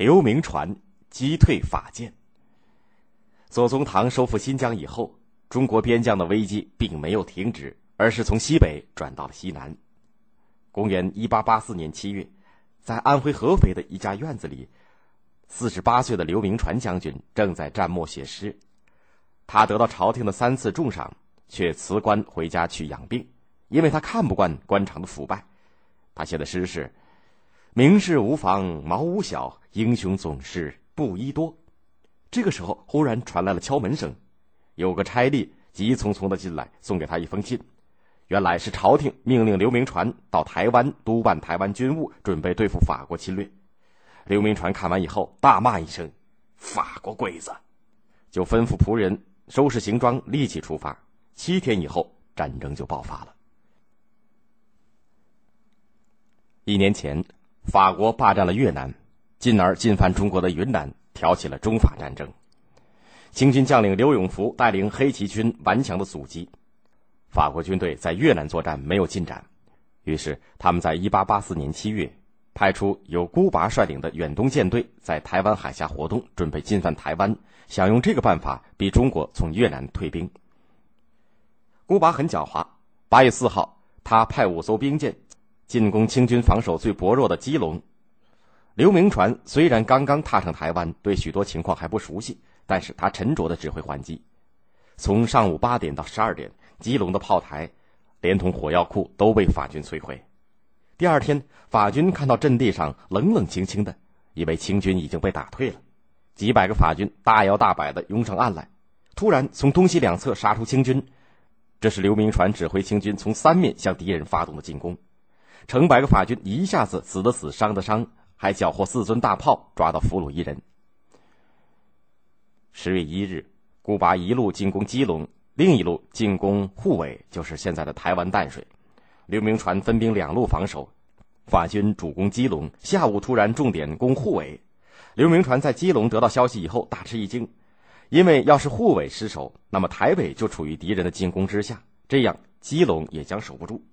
刘铭传击退法建。左宗棠收复新疆以后，中国边疆的危机并没有停止，而是从西北转到了西南。公元一八八四年七月，在安徽合肥的一家院子里，四十八岁的刘铭传将军正在战墨写诗。他得到朝廷的三次重赏，却辞官回家去养病，因为他看不惯官场的腐败。他写的诗是。明事无妨茅屋小，英雄总是布衣多。这个时候，忽然传来了敲门声，有个差吏急匆匆的进来，送给他一封信。原来是朝廷命令刘铭传到台湾督办台湾军务，准备对付法国侵略。刘铭传看完以后，大骂一声：“法国鬼子！”就吩咐仆人收拾行装，立即出发。七天以后，战争就爆发了。一年前。法国霸占了越南，进而进犯中国的云南，挑起了中法战争。清军将领刘永福带领黑旗军顽强的阻击，法国军队在越南作战没有进展。于是，他们在1884年7月，派出由孤拔率领的远东舰队在台湾海峡活动，准备进犯台湾，想用这个办法逼中国从越南退兵。孤拔很狡猾，8月4号，他派五艘兵舰。进攻清军防守最薄弱的基隆，刘铭传虽然刚刚踏上台湾，对许多情况还不熟悉，但是他沉着的指挥还击。从上午八点到十二点，基隆的炮台，连同火药库都被法军摧毁。第二天，法军看到阵地上冷冷清清的，以为清军已经被打退了，几百个法军大摇大摆的拥上岸来，突然从东西两侧杀出清军，这是刘铭传指挥清军从三面向敌人发动的进攻。成百个法军一下子死的死，伤的伤，还缴获四尊大炮，抓到俘虏一人。十月一日，古巴一路进攻基隆，另一路进攻护尾，就是现在的台湾淡水。刘铭传分兵两路防守，法军主攻基隆，下午突然重点攻护尾。刘铭传在基隆得到消息以后大吃一惊，因为要是护尾失守，那么台北就处于敌人的进攻之下，这样基隆也将守不住。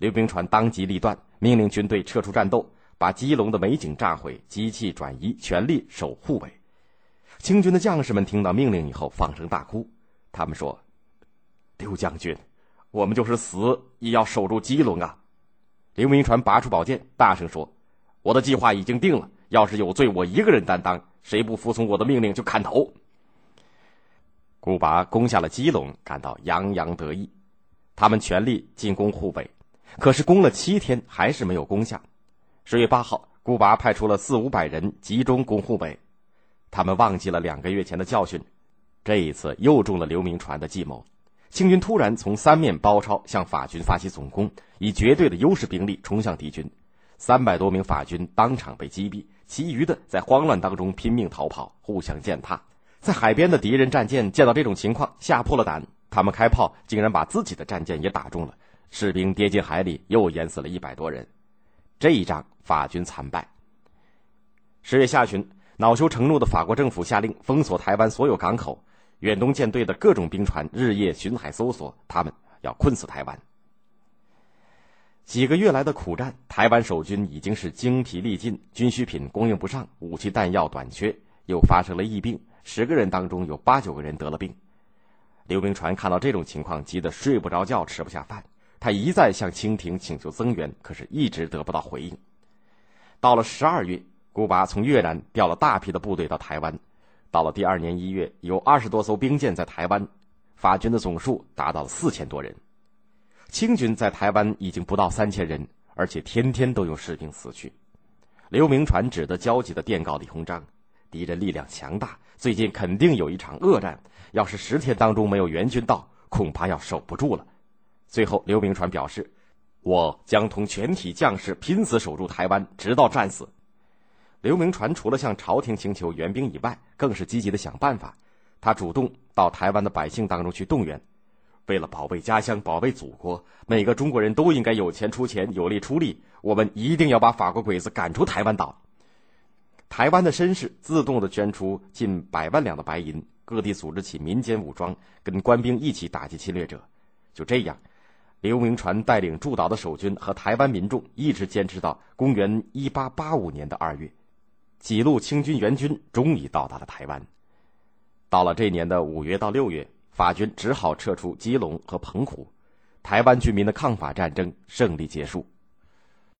刘铭传当机立断，命令军队撤出战斗，把基隆的美景炸毁，机器转移，全力守护尾。清军的将士们听到命令以后，放声大哭。他们说：“刘将军，我们就是死也要守住基隆啊！”刘铭传拔出宝剑，大声说：“我的计划已经定了，要是有罪，我一个人担当。谁不服从我的命令，就砍头。”古拔攻下了基隆，感到洋洋得意。他们全力进攻护北。可是攻了七天，还是没有攻下。十月八号，顾拔派出了四五百人集中攻护北，他们忘记了两个月前的教训，这一次又中了刘铭传的计谋。清军突然从三面包抄，向法军发起总攻，以绝对的优势兵力冲向敌军，三百多名法军当场被击毙，其余的在慌乱当中拼命逃跑，互相践踏。在海边的敌人战舰见到这种情况，吓破了胆，他们开炮，竟然把自己的战舰也打中了。士兵跌进海里，又淹死了一百多人。这一仗法军惨败。十月下旬，恼羞成怒的法国政府下令封锁台湾所有港口，远东舰队的各种兵船日夜巡海搜索，他们要困死台湾。几个月来的苦战，台湾守军已经是精疲力尽，军需品供应不上，武器弹药短缺，又发生了疫病，十个人当中有八九个人得了病。刘铭传看到这种情况，急得睡不着觉，吃不下饭。他一再向清廷请求增援，可是一直得不到回应。到了十二月，古巴从越南调了大批的部队到台湾。到了第二年一月，有二十多艘兵舰在台湾，法军的总数达到了四千多人。清军在台湾已经不到三千人，而且天天都有士兵死去。刘铭传只得焦急地电告李鸿章：“敌人力量强大，最近肯定有一场恶战。要是十天当中没有援军到，恐怕要守不住了。”最后，刘铭传表示：“我将同全体将士拼死守住台湾，直到战死。”刘铭传除了向朝廷请求援兵以外，更是积极的想办法。他主动到台湾的百姓当中去动员，为了保卫家乡、保卫祖国，每个中国人都应该有钱出钱，有力出力。我们一定要把法国鬼子赶出台湾岛。台湾的绅士自动的捐出近百万两的白银，各地组织起民间武装，跟官兵一起打击侵略者。就这样。刘铭传带领驻岛的守军和台湾民众一直坚持到公元一八八五年的二月，几路清军援军终于到达了台湾。到了这年的五月到六月，法军只好撤出基隆和澎湖，台湾居民的抗法战争胜利结束。